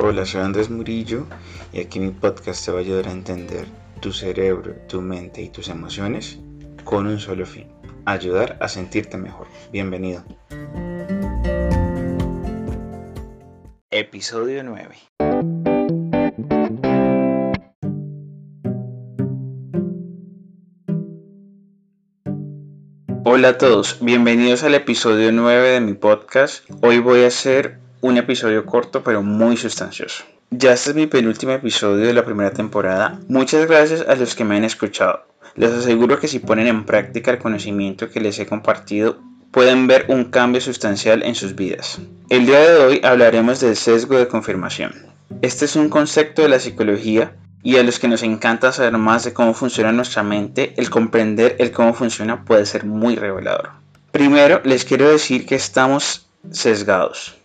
Hola, soy Andrés Murillo y aquí mi podcast te va a ayudar a entender tu cerebro, tu mente y tus emociones con un solo fin, ayudar a sentirte mejor. Bienvenido. Episodio 9. Hola a todos, bienvenidos al episodio 9 de mi podcast. Hoy voy a hacer un episodio corto pero muy sustancioso. Ya este es mi penúltimo episodio de la primera temporada. Muchas gracias a los que me han escuchado. Les aseguro que si ponen en práctica el conocimiento que les he compartido, pueden ver un cambio sustancial en sus vidas. El día de hoy hablaremos del sesgo de confirmación. Este es un concepto de la psicología y a los que nos encanta saber más de cómo funciona nuestra mente, el comprender el cómo funciona puede ser muy revelador. Primero, les quiero decir que estamos sesgados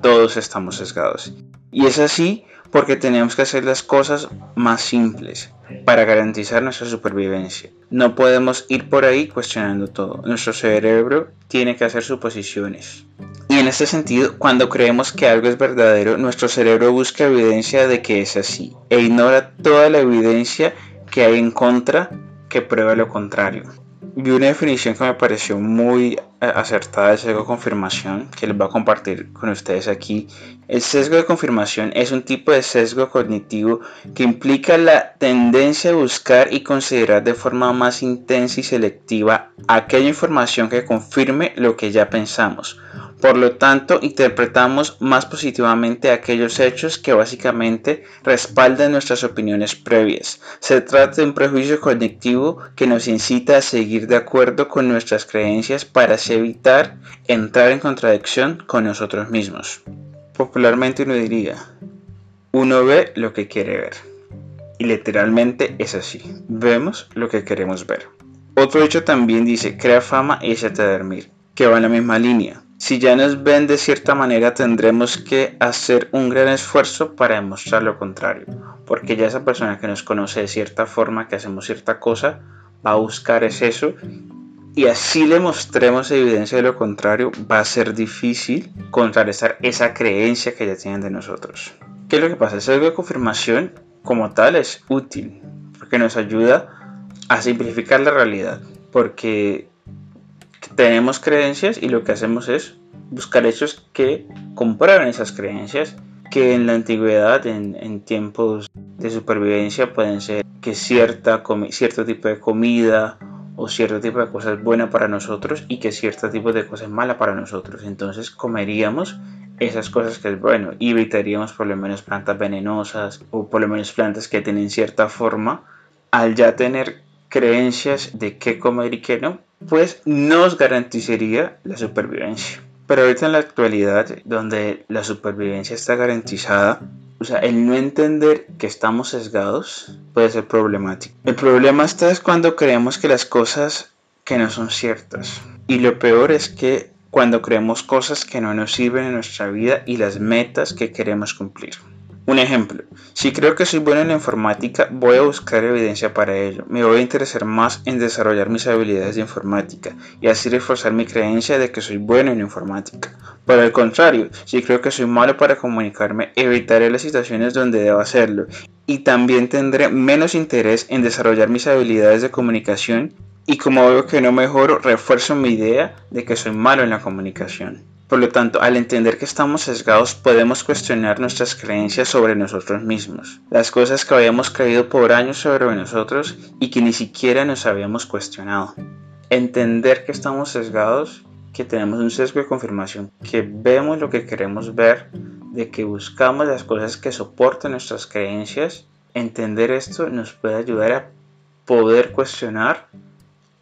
todos estamos sesgados. Y es así porque tenemos que hacer las cosas más simples para garantizar nuestra supervivencia. No podemos ir por ahí cuestionando todo. Nuestro cerebro tiene que hacer suposiciones. Y en este sentido, cuando creemos que algo es verdadero, nuestro cerebro busca evidencia de que es así e ignora toda la evidencia que hay en contra que prueba lo contrario vi una definición que me pareció muy eh, acertada del sesgo de confirmación que les voy a compartir con ustedes aquí. El sesgo de confirmación es un tipo de sesgo cognitivo que implica la tendencia a buscar y considerar de forma más intensa y selectiva aquella información que confirme lo que ya pensamos por lo tanto, interpretamos más positivamente aquellos hechos que básicamente respaldan nuestras opiniones previas. Se trata de un prejuicio cognitivo que nos incita a seguir de acuerdo con nuestras creencias para evitar entrar en contradicción con nosotros mismos. Popularmente uno diría, uno ve lo que quiere ver. Y literalmente es así. Vemos lo que queremos ver. Otro hecho también dice, crea fama y échate a dormir, que va en la misma línea. Si ya nos ven de cierta manera, tendremos que hacer un gran esfuerzo para demostrar lo contrario, porque ya esa persona que nos conoce de cierta forma, que hacemos cierta cosa, va a buscar es eso y así le mostremos evidencia de lo contrario, va a ser difícil contrarrestar esa creencia que ya tienen de nosotros. ¿Qué es lo que pasa? El sesgo de confirmación como tal es útil, porque nos ayuda a simplificar la realidad, porque tenemos creencias y lo que hacemos es buscar hechos que comprueben esas creencias que en la antigüedad, en, tiempos de supervivencia, pueden ser que cierta cierto tipo de comida o cierto tipo de cosas buena para nosotros y que cierto tipo de cosas mala para nosotros. Entonces comeríamos esas cosas que es bueno y evitaríamos por lo menos plantas venenosas o por lo menos plantas que tienen cierta forma. Al ya tener creencias de qué comer y qué no, pues nos garantizaría la supervivencia. Pero ahorita en la actualidad, donde la supervivencia está garantizada, o sea, el no entender que estamos sesgados puede ser problemático. El problema está es cuando creemos que las cosas que no son ciertas. Y lo peor es que cuando creemos cosas que no nos sirven en nuestra vida y las metas que queremos cumplir. Un ejemplo, si creo que soy bueno en la informática, voy a buscar evidencia para ello. Me voy a interesar más en desarrollar mis habilidades de informática y así reforzar mi creencia de que soy bueno en informática. Por el contrario, si creo que soy malo para comunicarme, evitaré las situaciones donde debo hacerlo y también tendré menos interés en desarrollar mis habilidades de comunicación y como veo que no mejoro, refuerzo mi idea de que soy malo en la comunicación. Por lo tanto, al entender que estamos sesgados, podemos cuestionar nuestras creencias sobre nosotros mismos, las cosas que habíamos creído por años sobre nosotros y que ni siquiera nos habíamos cuestionado. Entender que estamos sesgados, que tenemos un sesgo de confirmación, que vemos lo que queremos ver, de que buscamos las cosas que soportan nuestras creencias, entender esto nos puede ayudar a poder cuestionar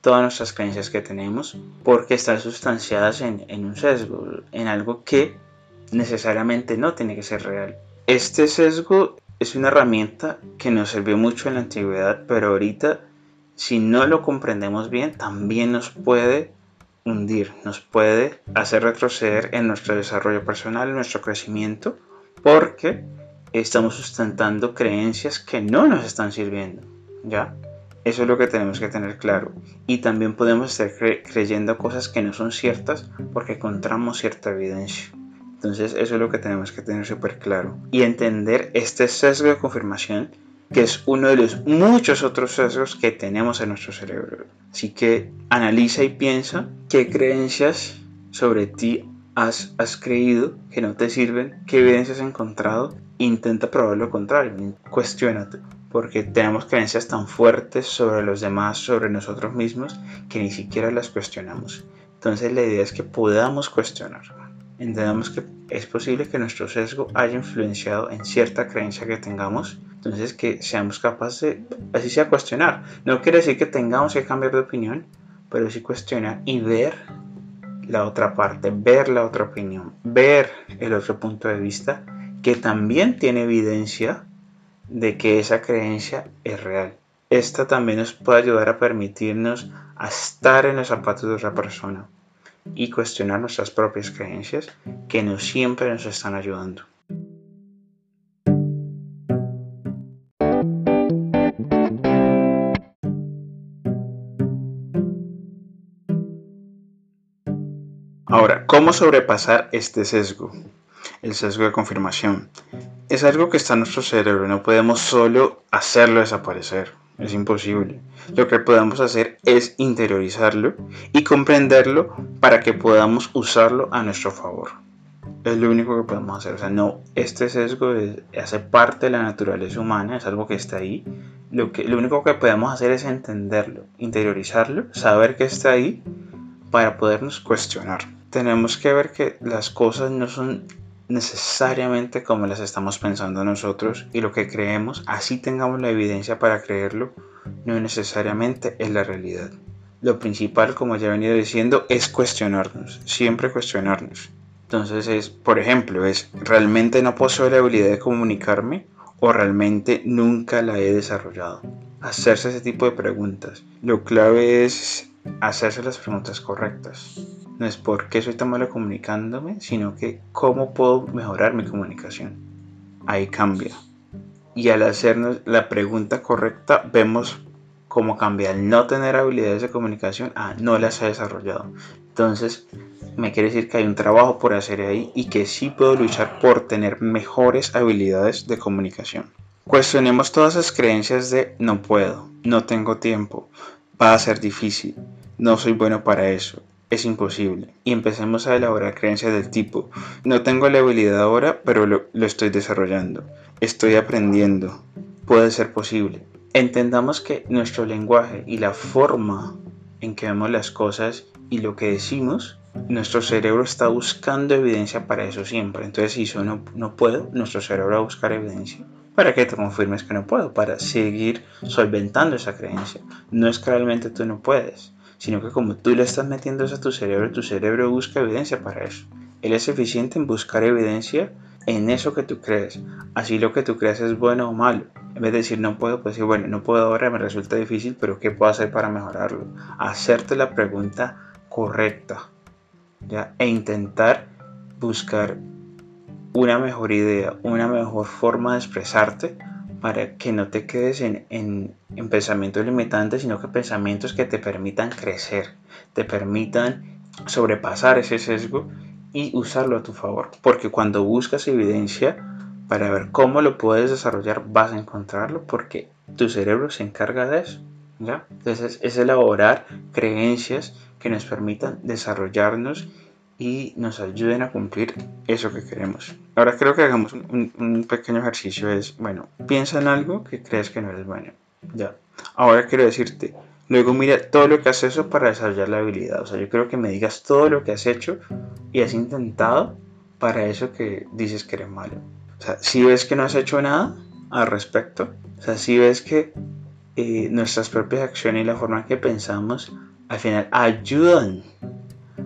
todas nuestras creencias que tenemos porque están sustanciadas en, un sesgo, en algo que necesariamente no tiene que ser real. Este sesgo es una herramienta que nos sirvió mucho en la antigüedad, pero ahorita si no lo comprendemos bien también nos puede hundir, nos puede hacer retroceder en nuestro desarrollo personal, en nuestro crecimiento, porque estamos sustentando creencias que no nos están sirviendo, ¿ya? Eso es lo que tenemos que tener claro. Y también podemos estar creyendo cosas que no son ciertas porque encontramos cierta evidencia. Entonces eso es lo que tenemos que tener súper claro. Y entender este sesgo de confirmación que es uno de los muchos otros sesgos que tenemos en nuestro cerebro. Así que analiza y piensa qué creencias sobre ti has, has creído que no te sirven, qué evidencias has encontrado, intenta probar lo contrario, cuestionate, porque tenemos creencias tan fuertes sobre los demás, sobre nosotros mismos, que ni siquiera las cuestionamos. Entonces la idea es que podamos cuestionar. Entendamos que es posible que nuestro sesgo haya influenciado en cierta creencia que tengamos entonces, que seamos capaces así sea, cuestionar. No quiere decir que tengamos que cambiar de opinión, pero sí cuestionar y ver la otra parte, ver la otra opinión, ver el otro punto de vista que también tiene evidencia de que esa creencia es real. Esta también nos puede ayudar a permitirnos a estar en los zapatos de otra persona y cuestionar nuestras propias creencias que no siempre nos están ayudando. Ahora, ¿cómo sobrepasar este sesgo? El sesgo de confirmación. Es algo que está en nuestro cerebro, no podemos solo hacerlo desaparecer, es imposible. Lo que podemos hacer es interiorizarlo y comprenderlo para que podamos usarlo a nuestro favor. Es lo único que podemos hacer. O sea, no, este sesgo hace parte de la naturaleza humana, es algo que está ahí. Lo, que, lo único que podemos hacer es entenderlo, interiorizarlo, saber que está ahí para podernos cuestionar tenemos que ver que las cosas no son necesariamente como las estamos pensando nosotros y lo que creemos, así tengamos la evidencia para creerlo, no necesariamente es la realidad. Lo principal, como ya he venido diciendo, es cuestionarnos, siempre cuestionarnos. Entonces es, por ejemplo, es, ¿realmente no poseo la habilidad de comunicarme o realmente nunca la he desarrollado? Hacerse ese tipo de preguntas. Lo clave es hacerse las preguntas correctas. No es por qué soy tan malo comunicándome, sino que cómo puedo mejorar mi comunicación. Ahí cambia. Y al hacernos la pregunta correcta, vemos cómo cambia el no tener habilidades de comunicación a no las ha desarrollado. Entonces, me quiere decir que hay un trabajo por hacer ahí y que sí puedo luchar por tener mejores habilidades de comunicación. Cuestionemos todas esas creencias de no puedo, no tengo tiempo, va a ser difícil, no soy bueno para eso, es imposible. Y empecemos a elaborar creencias del tipo, no tengo la habilidad ahora, pero lo, estoy desarrollando, estoy aprendiendo, puede ser posible. Entendamos que nuestro lenguaje y la forma en que vemos las cosas y lo que decimos, nuestro cerebro está buscando evidencia para eso siempre. Entonces, si yo no, no puedo, nuestro cerebro va a buscar evidencia para que te confirmes que no puedo, para seguir solventando esa creencia. No es que realmente tú no puedes, sino que como tú le estás metiendo eso a tu cerebro, tu cerebro busca evidencia para eso. Él es eficiente en buscar evidencia en eso que tú crees. Así lo que tú crees es bueno o malo. En vez de decir no puedo, pues decir, bueno, no puedo ahora, me resulta difícil, pero ¿qué puedo hacer para mejorarlo? Hacerte la pregunta correcta ¿ya? e intentar buscar una mejor idea, una mejor forma de expresarte para que no te quedes en, en, en, pensamientos limitantes, sino que pensamientos que te permitan crecer, te permitan sobrepasar ese sesgo y usarlo a tu favor. Porque cuando buscas evidencia para ver cómo lo puedes desarrollar, vas a encontrarlo porque tu cerebro se encarga de eso. ¿ya? Entonces es elaborar creencias que nos permitan desarrollarnos y nos ayuden a cumplir eso que queremos. Ahora creo que hagamos un, pequeño ejercicio. Es, bueno, piensa en algo que crees que no eres bueno. Ya. Ahora quiero decirte, luego mira todo lo que has hecho para desarrollar la habilidad. O sea, yo creo que me digas todo lo que has hecho y has intentado para eso que dices que eres malo. O sea, si ves que no has hecho nada al respecto, o sea, si ves que eh, nuestras propias acciones y la forma en que pensamos al final ayudan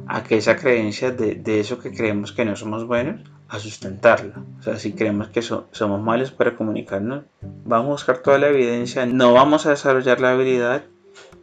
a que esa creencia de, eso que creemos que no somos buenos, a sustentarla. O sea, si creemos que somos malos para comunicarnos, vamos a buscar toda la evidencia, no vamos a desarrollar la habilidad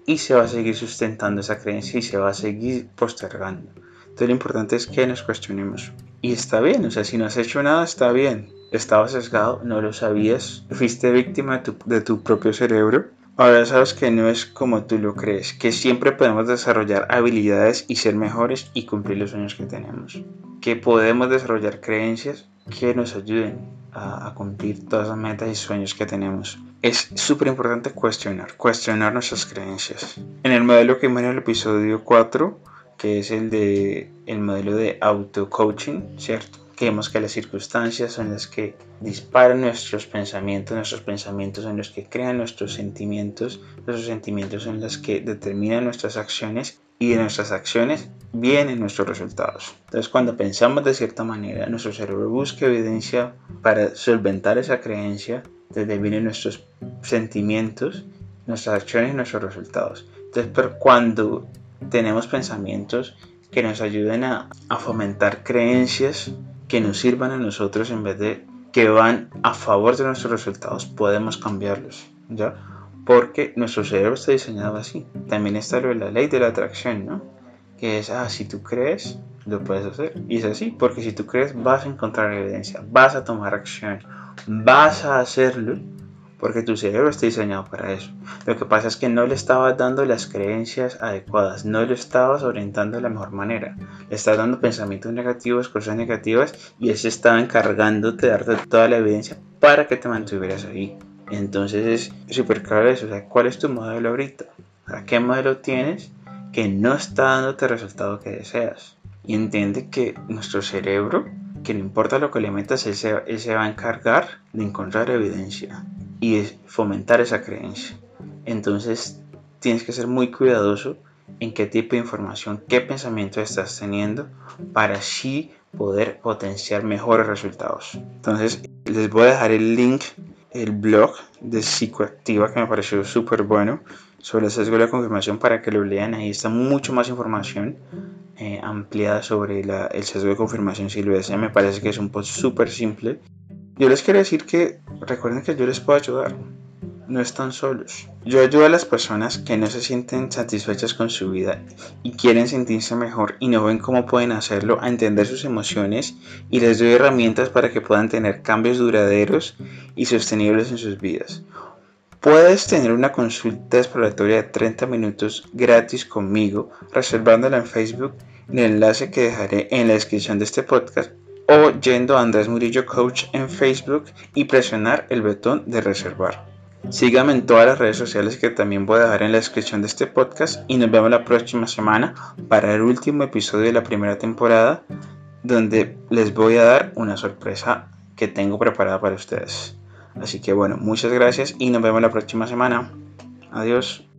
y se va a seguir sustentando esa creencia y se va a seguir postergando. Entonces lo importante es que nos cuestionemos. Y está bien, o sea, si no has hecho nada, está bien. Estabas sesgado, no lo sabías, fuiste víctima de de tu propio cerebro Ahora sabes que no es como tú lo crees, que siempre podemos desarrollar habilidades y ser mejores y cumplir los sueños que tenemos. Que podemos desarrollar creencias que nos ayuden a, cumplir todas las metas y sueños que tenemos. Es súper importante cuestionar, cuestionar nuestras creencias. En el modelo que vimos en el episodio 4, que es el de el modelo de auto coaching, ¿cierto? Que vemos que las circunstancias son las que disparan nuestros pensamientos, nuestros pensamientos son los que crean nuestros sentimientos, nuestros sentimientos son los que determinan nuestras acciones y de nuestras acciones vienen nuestros resultados. Entonces cuando pensamos de cierta manera, nuestro cerebro busca evidencia para solventar esa creencia, desde vienen nuestros sentimientos, nuestras acciones y nuestros resultados. Entonces, pero cuando tenemos pensamientos que nos ayuden a, a fomentar creencias que nos sirvan a nosotros en vez de que van a favor de nuestros resultados, podemos cambiarlos. ¿ya? porque nuestro cerebro está diseñado así. También está lo de la ley de la atracción, ¿no? Que es, ah, si tú crees, lo puedes hacer. Y es así, porque si tú crees, vas a encontrar evidencia, vas a tomar acción, vas a hacerlo, porque tu cerebro está diseñado para eso. Lo que pasa es que no le estabas dando las creencias adecuadas, no lo estabas orientando de la mejor manera. Le estás dando pensamientos negativos, cosas negativas, y él se estaba encargando de darte toda la evidencia para que te mantuvieras ahí. Entonces es súper claro eso, o sea, ¿cuál es tu modelo ahorita? ¿A qué modelo tienes que no está dándote el resultado que deseas? Y entiende que nuestro cerebro, que no importa lo que le metas, él se, va a encargar de encontrar evidencia y fomentar esa creencia. Entonces tienes que ser muy cuidadoso en qué tipo de información, qué pensamiento estás teniendo para así poder potenciar mejores resultados. Entonces les voy a dejar el link el blog de Psicoactiva que me pareció súper bueno sobre el sesgo de la confirmación para que lo lean. Ahí está mucho más información eh, ampliada sobre el sesgo de confirmación silvestre. Me parece que es un post súper simple. Yo les quiero decir que recuerden que yo les puedo ayudar no están solos. Yo ayudo a las personas que no se sienten satisfechas con su vida y quieren sentirse mejor y no ven cómo pueden hacerlo a entender sus emociones y les doy herramientas para que puedan tener cambios duraderos y sostenibles en sus vidas. Puedes tener una consulta exploratoria de 30 minutos gratis conmigo reservándola en Facebook en el enlace que dejaré en la descripción de este podcast o yendo a Andrés Murillo Coach en Facebook y presionar el botón de reservar. Síganme en todas las redes sociales que también voy a dejar en la descripción de este podcast y nos vemos la próxima semana para el último episodio de la primera temporada donde les voy a dar una sorpresa que tengo preparada para ustedes. Así que bueno, muchas gracias y nos vemos la próxima semana. Adiós.